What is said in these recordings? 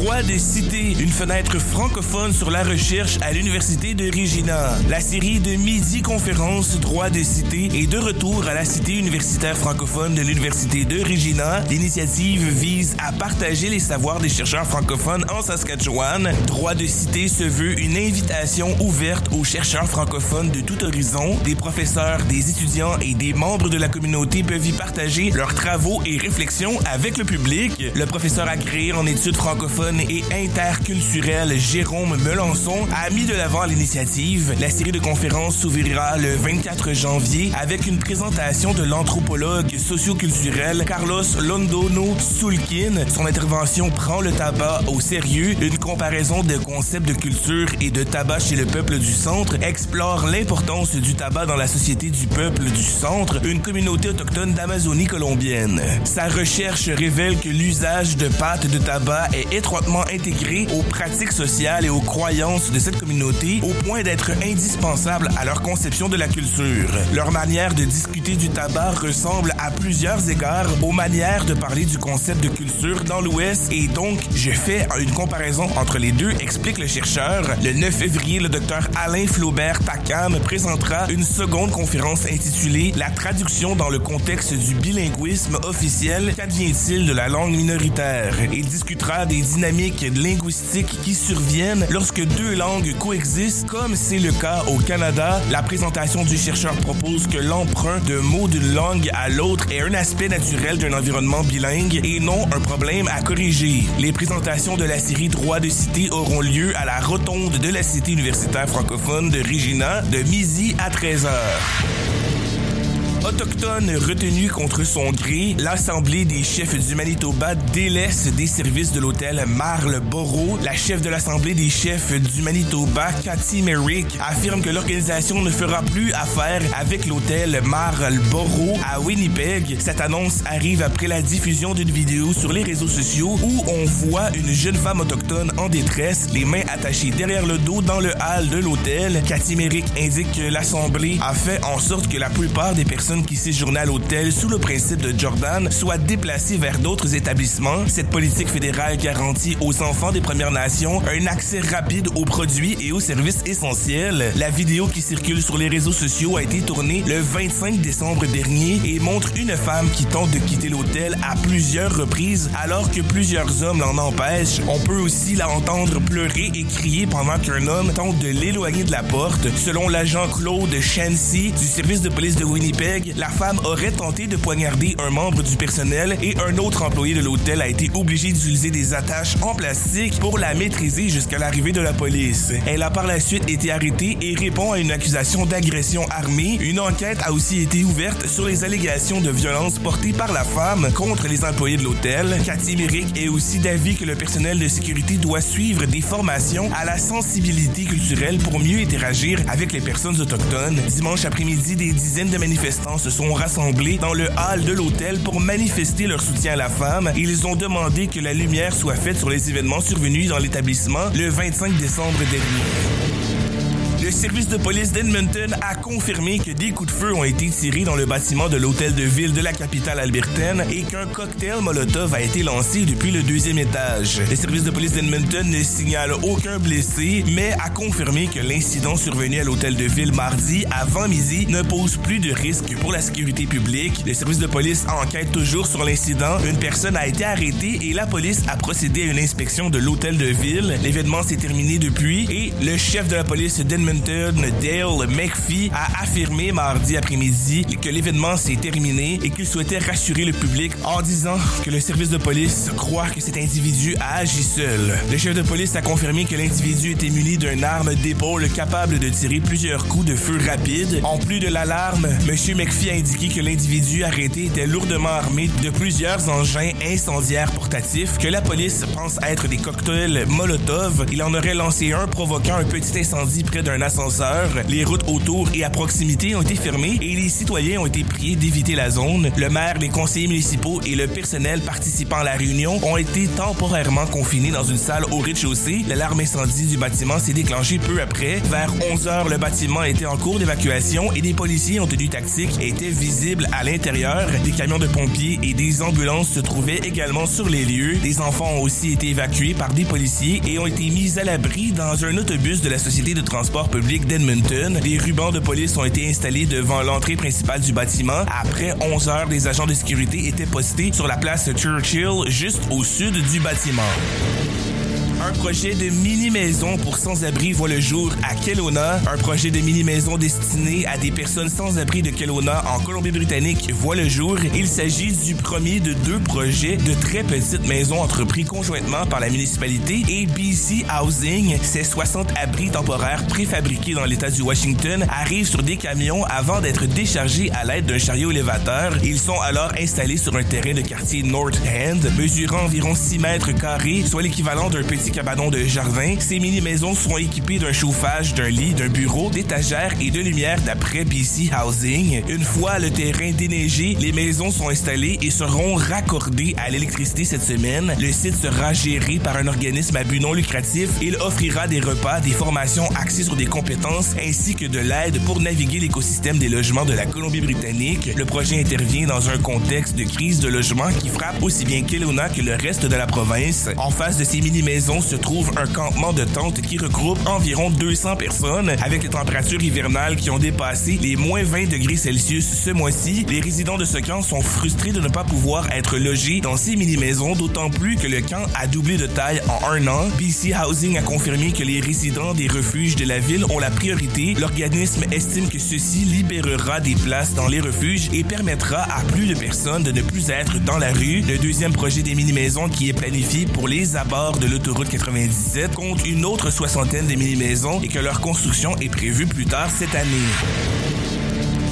droit de citer une fenêtre francophone sur la recherche à l'Université de Regina. La série de midi conférences droit de citer est de retour à la cité universitaire francophone de l'Université de Regina. L'initiative vise à partager les savoirs des chercheurs francophones en Saskatchewan. Droit de citer se veut une invitation ouverte aux chercheurs francophones de tout horizon. Des professeurs, des étudiants et des membres de la communauté peuvent y partager leurs travaux et réflexions avec le public. Le professeur agréé en études francophones et interculturel Jérôme Melançon a mis de l'avant l'initiative. La série de conférences s'ouvrira le 24 janvier avec une présentation de l'anthropologue socioculturel Carlos Londono Sulkin. Son intervention prend le tabac au sérieux. Une comparaison de concepts de culture et de tabac chez le peuple du centre explore l'importance du tabac dans la société du peuple du centre, une communauté autochtone d'Amazonie colombienne. Sa recherche révèle que l'usage de pâtes de tabac est étroitement intégrés aux pratiques sociales et aux croyances de cette communauté au point d'être indispensables à leur conception de la culture. Leur manière de discuter du tabac ressemble à plusieurs égards aux manières de parler du concept de culture dans l'Ouest et donc je fais une comparaison entre les deux, explique le chercheur. Le 9 février, le docteur Alain Flaubert Takam présentera une seconde conférence intitulée La traduction dans le contexte du bilinguisme officiel, qu'advient-il de la langue minoritaire? Il discutera des dynamiques linguistiques qui surviennent lorsque deux langues coexistent, comme c'est le cas au Canada. La présentation du chercheur propose que l'emprunt de mots d'une langue à l'autre est un aspect naturel d'un environnement bilingue et non un problème à corriger. Les présentations de la série Droit de cité auront lieu à la rotonde de la Cité universitaire francophone de Regina de midi à 13h. Autochtone retenu contre son gré, l'Assemblée des chefs du Manitoba délaisse des services de l'hôtel Marlborough. La chef de l'Assemblée des chefs du Manitoba, Cathy Merrick, affirme que l'organisation ne fera plus affaire avec l'hôtel Marlborough à Winnipeg. Cette annonce arrive après la diffusion d'une vidéo sur les réseaux sociaux où on voit une jeune femme autochtone en détresse, les mains attachées derrière le dos dans le hall de l'hôtel. Cathy Merrick indique que l'Assemblée a fait en sorte que la plupart des personnes qui séjournaient à l'hôtel sous le principe de Jordan soient déplacées vers d'autres établissements. Cette politique fédérale garantit aux enfants des Premières Nations un accès rapide aux produits et aux services essentiels. La vidéo qui circule sur les réseaux sociaux a été tournée le 25 décembre dernier et montre une femme qui tente de quitter l'hôtel à plusieurs reprises alors que plusieurs hommes l'en empêchent. On peut aussi la entendre pleurer et crier pendant qu'un homme tente de l'éloigner de la porte. Selon l'agent Claude Chancy du service de police de Winnipeg, la femme aurait tenté de poignarder un membre du personnel et un autre employé de l'hôtel a été obligé d'utiliser des attaches en plastique pour la maîtriser jusqu'à l'arrivée de la police. Elle a par la suite été arrêtée et répond à une accusation d'agression armée. Une enquête a aussi été ouverte sur les allégations de violence portées par la femme contre les employés de l'hôtel. Cathy Merrick est aussi d'avis que le personnel de sécurité doit suivre des formations à la sensibilité culturelle pour mieux interagir avec les personnes autochtones. Dimanche après-midi, des dizaines de manifestants se sont rassemblés dans le hall de l'hôtel pour manifester leur soutien à la femme. Ils ont demandé que la lumière soit faite sur les événements survenus dans l'établissement le 25 décembre dernier. Le service de police d'Edmonton a confirmé que des coups de feu ont été tirés dans le bâtiment de l'hôtel de ville de la capitale albertaine et qu'un cocktail Molotov a été lancé depuis le deuxième étage. Le service de police d'Edmonton ne signale aucun blessé, mais a confirmé que l'incident survenu à l'hôtel de ville mardi avant midi ne pose plus de risque pour la sécurité publique. Le service de police enquête toujours sur l'incident. Une personne a été arrêtée et la police a procédé à une inspection de l'hôtel de ville. L'événement s'est terminé depuis et le chef de la police d'Edmonton Dale McPhee, a affirmé mardi après-midi que l'événement s'est terminé et qu'il souhaitait rassurer le public en disant que le service de police croit que cet individu a agi seul. Le chef de police a confirmé que l'individu était muni d'une arme d'épaule capable de tirer plusieurs coups de feu rapides. En plus de l'alarme, M. McPhee a indiqué que l'individu arrêté était lourdement armé de plusieurs engins incendiaires portatifs que la police pense être des cocktails Molotov. Il en aurait lancé un provoquant un petit incendie près d'un ascenseur. Les routes autour et à proximité ont été fermées et les citoyens ont été priés d'éviter la zone. Le maire, les conseillers municipaux et le personnel participant à la réunion ont été temporairement confinés dans une salle au rez-de-chaussée. L'alarme incendie du bâtiment s'est déclenchée peu après. Vers 11 heures, le bâtiment était en cours d'évacuation et des policiers en tenue tactique étaient visibles à l'intérieur. Des camions de pompiers et des ambulances se trouvaient également sur les lieux. Des enfants ont aussi été évacués par des policiers et ont été mis à l'abri dans un autobus de la Société de transport public d'Edmonton. Des rubans de police ont été installés devant l'entrée principale du bâtiment. Après 11 heures, des agents de sécurité étaient postés sur la place Churchill, juste au sud du bâtiment. Un projet de mini-maison pour sans-abri voit le jour à Kelowna. Un projet de mini-maison destiné à des personnes sans-abri de Kelowna en Colombie-Britannique voit le jour. Il s'agit du premier de deux projets de très petites maisons entrepris conjointement par la municipalité et BC Housing. Ces 60 abris temporaires préfabriqués dans l'État du Washington arrivent sur des camions avant d'être déchargés à l'aide d'un chariot élévateur. Ils sont alors installés sur un terrain de quartier North End, mesurant environ 6 mètres carrés, soit l'équivalent d'un petit cabanon de jardin. Ces mini-maisons seront équipées d'un chauffage, d'un lit, d'un bureau, d'étagères et de lumière d'après BC Housing. Une fois le terrain déneigé, les maisons sont installées et seront raccordées à l'électricité cette semaine. Le site sera géré par un organisme à but non lucratif. Il offrira des repas, des formations axées sur des compétences ainsi que de l'aide pour naviguer l'écosystème des logements de la Colombie-Britannique. Le projet intervient dans un contexte de crise de logement qui frappe aussi bien Kelowna que le reste de la province. En face de ces mini-maisons se trouve un campement de tentes qui regroupe environ 200 personnes. Avec les températures hivernales qui ont dépassé les moins 20 degrés Celsius ce mois-ci, les résidents de ce camp sont frustrés de ne pas pouvoir être logés dans ces mini-maisons, d'autant plus que le camp a doublé de taille en un an. BC Housing a confirmé que les résidents des refuges de la ville ont la priorité. L'organisme estime que ceci libérera des places dans les refuges et permettra à plus de personnes de ne plus être dans la rue. Le deuxième projet des mini-maisons qui est planifié pour les abords de l'autoroute 97 compte une autre soixantaine de mini-maisons et que leur construction est prévue plus tard cette année.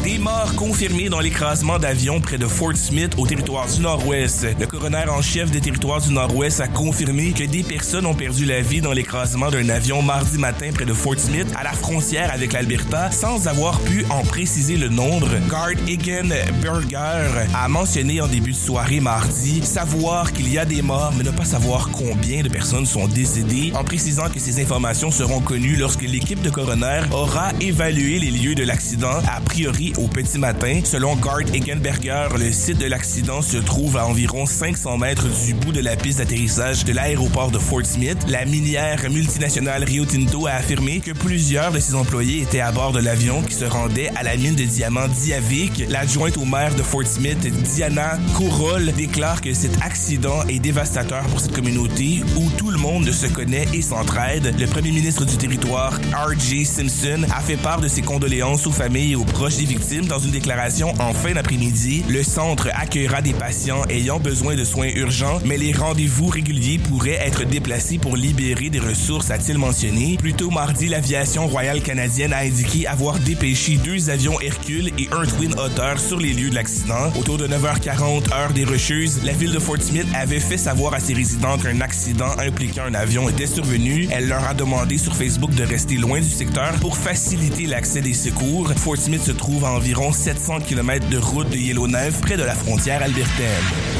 Des morts confirmés dans l'écrasement d'avions près de Fort Smith au territoire du Nord-Ouest. Le coroner en chef des territoires du Nord-Ouest a confirmé que des personnes ont perdu la vie dans l'écrasement d'un avion mardi matin près de Fort Smith à la frontière avec l'Alberta sans avoir pu en préciser le nombre. Guard Egan Berger a mentionné en début de soirée mardi savoir qu'il y a des morts mais ne pas savoir combien de personnes sont décédées en précisant que ces informations seront connues lorsque l'équipe de coroner aura évalué les lieux de l'accident a priori au petit matin. Selon Gart Egenberger, le site de l'accident se trouve à environ 500 mètres du bout de la piste d'atterrissage de l'aéroport de Fort Smith. La minière multinationale Rio Tinto a affirmé que plusieurs de ses employés étaient à bord de l'avion qui se rendait à la mine de diamants Diavik. L'adjointe au maire de Fort Smith, Diana Kourol, déclare que cet accident est dévastateur pour cette communauté où tout le monde se connaît et s'entraide. Le premier ministre du territoire, R.J. Simpson, a fait part de ses condoléances aux familles et aux proches des victimes dans une déclaration en fin d'après-midi. Le centre accueillera des patients ayant besoin de soins urgents, mais les rendez-vous réguliers pourraient être déplacés pour libérer des ressources, a-t-il mentionné. Plus tôt mardi, l'aviation royale canadienne a indiqué avoir dépêché deux avions Hercule et un Twin Otter sur les lieux de l'accident. Autour de 9h40 heure des Rocheuses, la ville de Fort Smith avait fait savoir à ses résidents qu'un accident impliquant un avion était survenu. Elle leur a demandé sur Facebook de rester loin du secteur pour faciliter l'accès des secours. Fort Smith se trouve à environ 700 km de route de Yellowknife près de la frontière albertaine.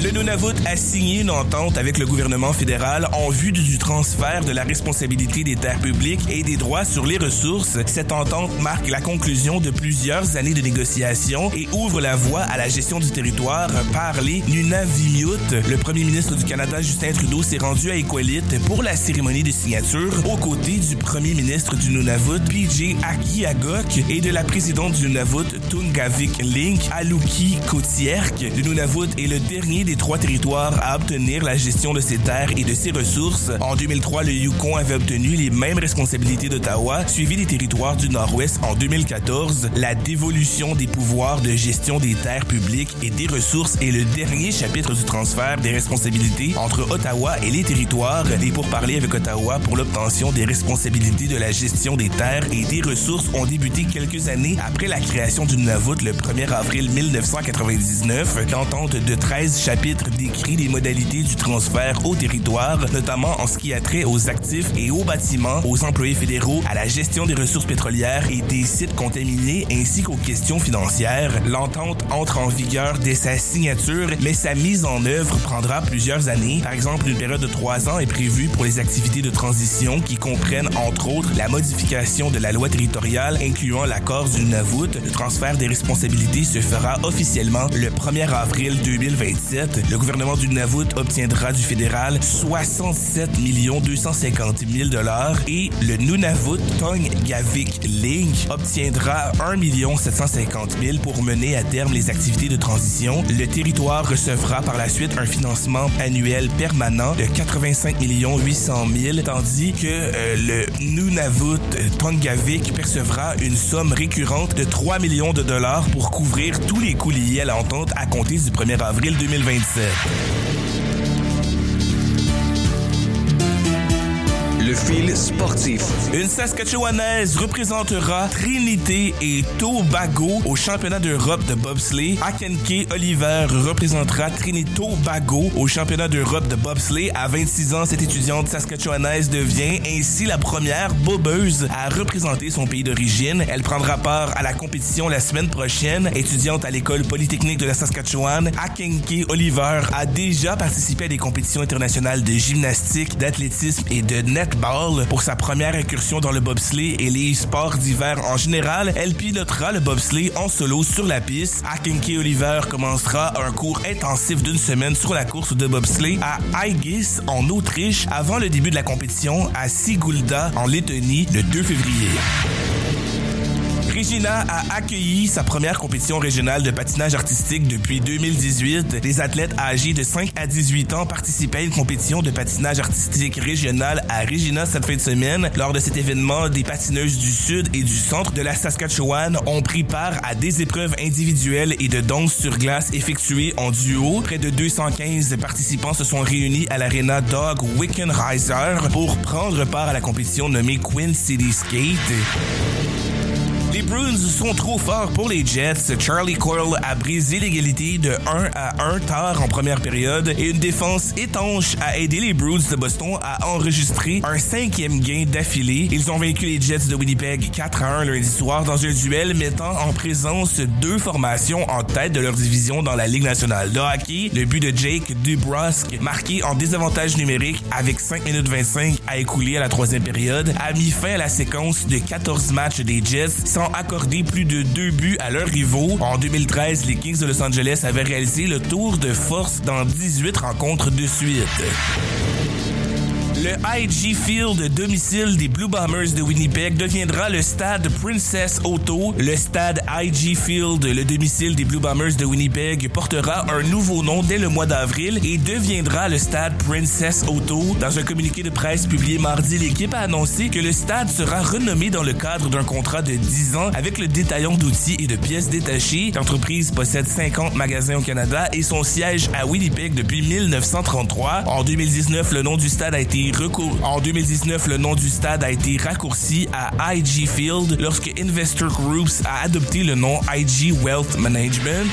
Le Nunavut a signé une entente avec le gouvernement fédéral en vue du transfert de la responsabilité des terres publiques et des droits sur les ressources. Cette entente marque la conclusion de plusieurs années de négociations et ouvre la voie à la gestion du territoire par les Nunavimut. Le premier ministre du Canada, Justin Trudeau, s'est rendu à Iqaluit pour la cérémonie de signature aux côtés du premier ministre du Nunavut, PJ Akiagok, et de la présidente du Nunavut, Tungavik Link, Aluki Kotierk. Le Nunavut est le dernier des trois territoires à obtenir la gestion de ses terres et de ses ressources. En 2003, le Yukon avait obtenu les mêmes responsabilités d'Ottawa, suivi des territoires du Nord-Ouest en 2014. La dévolution des pouvoirs de gestion des terres publiques et des ressources est le dernier chapitre du transfert des responsabilités entre Ottawa et les territoires. Les pourparlers avec Ottawa pour l'obtention des responsabilités de la gestion des terres et des ressources ont débuté quelques années après la création du Nunavut le 1er avril 1999. L'entente de 13 chapitres chapitre décrit les modalités du transfert au territoire, notamment en ce qui a trait aux actifs et aux bâtiments, aux employés fédéraux, à la gestion des ressources pétrolières et des sites contaminés, ainsi qu'aux questions financières. L'entente entre en vigueur dès sa signature, mais sa mise en œuvre prendra plusieurs années. Par exemple, une période de trois ans est prévue pour les activités de transition qui comprennent entre autres la modification de la loi territoriale incluant l'accord du Nunavut. Le transfert des responsabilités se fera officiellement le 1er avril 2027. Le gouvernement du Nunavut obtiendra du fédéral 67 250 000 dollars et le Nunavut Gavik Link obtiendra 1 750 000 pour mener à terme les activités de transition. Le territoire recevra par la suite un financement annuel permanent de 85 800 000, tandis que euh, le Nunavut Tongavik percevra une somme récurrente de 3 millions de dollars pour couvrir tous les coûts liés à l'entente à compter du 1er avril 2027. Le sportif. Une Saskatchewanaise représentera Trinité et Tobago au championnat d'Europe de bobsleigh. Akenke Oliver représentera Trinité Tobago au championnat d'Europe de bobsleigh. À 26 ans, cette étudiante saskatchewanaise devient ainsi la première bobeuse à représenter son pays d'origine. Elle prendra part à la compétition la semaine prochaine. Étudiante à l'école polytechnique de la Saskatchewan, Akenke Oliver a déjà participé à des compétitions internationales de gymnastique, d'athlétisme et de netball pour sa première incursion dans le bobsleigh et les sports d'hiver en général, elle pilotera le bobsleigh en solo sur la piste. Akinke Oliver commencera un cours intensif d'une semaine sur la course de bobsleigh à Aigis en Autriche avant le début de la compétition à Sigulda en Lettonie le 2 février. Regina a accueilli sa première compétition régionale de patinage artistique depuis 2018. Les athlètes âgés de 5 à 18 ans participaient à une compétition de patinage artistique régional à Regina cette fin de semaine. Lors de cet événement, des patineuses du sud et du centre de la Saskatchewan ont pris part à des épreuves individuelles et de danse sur glace effectuées en duo. Près de 215 participants se sont réunis à l'aréna Dog Wickenheiser pour prendre part à la compétition nommée Queen City Skate. Les Bruins sont trop forts pour les Jets. Charlie Coyle a brisé l'égalité de 1 à 1 tard en première période et une défense étanche a aidé les Bruins de Boston à enregistrer un cinquième gain d'affilée. Ils ont vaincu les Jets de Winnipeg 4 à 1 lundi soir dans un duel mettant en présence deux formations en tête de leur division dans la Ligue nationale de hockey. Le but de Jake Dubrosk, marqué en désavantage numérique avec 5 minutes 25 à écouler à la troisième période, a mis fin à la séquence de 14 matchs des Jets accordé plus de deux buts à leurs rivaux. En 2013, les Kings de Los Angeles avaient réalisé le tour de force dans 18 rencontres de suite. Le IG Field, domicile des Blue Bombers de Winnipeg, deviendra le stade Princess Auto. Le stade IG Field, le domicile des Blue Bombers de Winnipeg, portera un nouveau nom dès le mois d'avril et deviendra le stade Princess Auto. Dans un communiqué de presse publié mardi, l'équipe a annoncé que le stade sera renommé dans le cadre d'un contrat de 10 ans avec le détaillant d'outils et de pièces détachées. L'entreprise possède 50 magasins au Canada et son siège à Winnipeg depuis 1933. En 2019, le nom du stade a été en 2019, le nom du stade a été raccourci à IG Field lorsque Investor Groups a adopté le nom IG Wealth Management.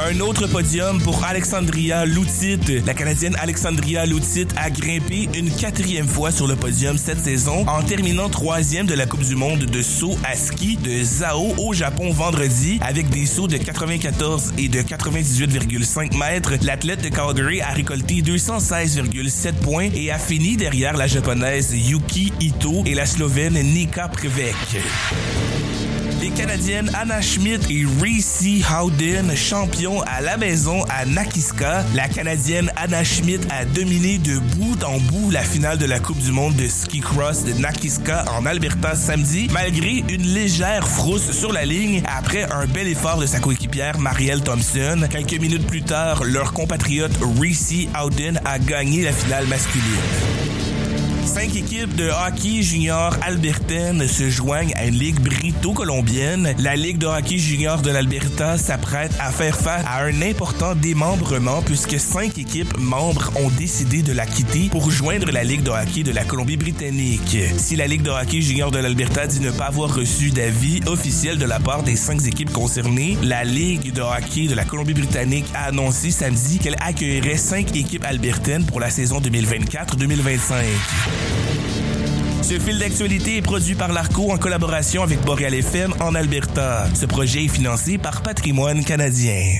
Un autre podium pour Alexandria Loutit. La Canadienne Alexandria Loutit a grimpé une quatrième fois sur le podium cette saison en terminant troisième de la Coupe du Monde de saut à ski de Zao au Japon vendredi avec des sauts de 94 et de 98,5 mètres. L'athlète de Calgary a récolté 216,7 points et a fini derrière la japonaise Yuki Ito et la slovène Nika Prevek. Les Canadiennes Anna Schmidt et Reese Howden, champions à la maison à Nakiska. La Canadienne Anna Schmidt a dominé de bout en bout la finale de la Coupe du monde de ski cross de Nakiska en Alberta samedi, malgré une légère frousse sur la ligne après un bel effort de sa coéquipière Marielle Thompson. Quelques minutes plus tard, leur compatriote Reese Howden a gagné la finale masculine. Cinq équipes de hockey junior albertaine se joignent à une ligue brito-colombienne. La Ligue de hockey junior de l'Alberta s'apprête à faire face à un important démembrement puisque cinq équipes membres ont décidé de la quitter pour joindre la Ligue de hockey de la Colombie-Britannique. Si la Ligue de hockey junior de l'Alberta dit ne pas avoir reçu d'avis officiel de la part des cinq équipes concernées, la Ligue de hockey de la Colombie-Britannique a annoncé samedi qu'elle accueillerait cinq équipes albertaines pour la saison 2024-2025. Ce fil d'actualité est produit par l'ARCO en collaboration avec Boreal FM en Alberta. Ce projet est financé par Patrimoine canadien.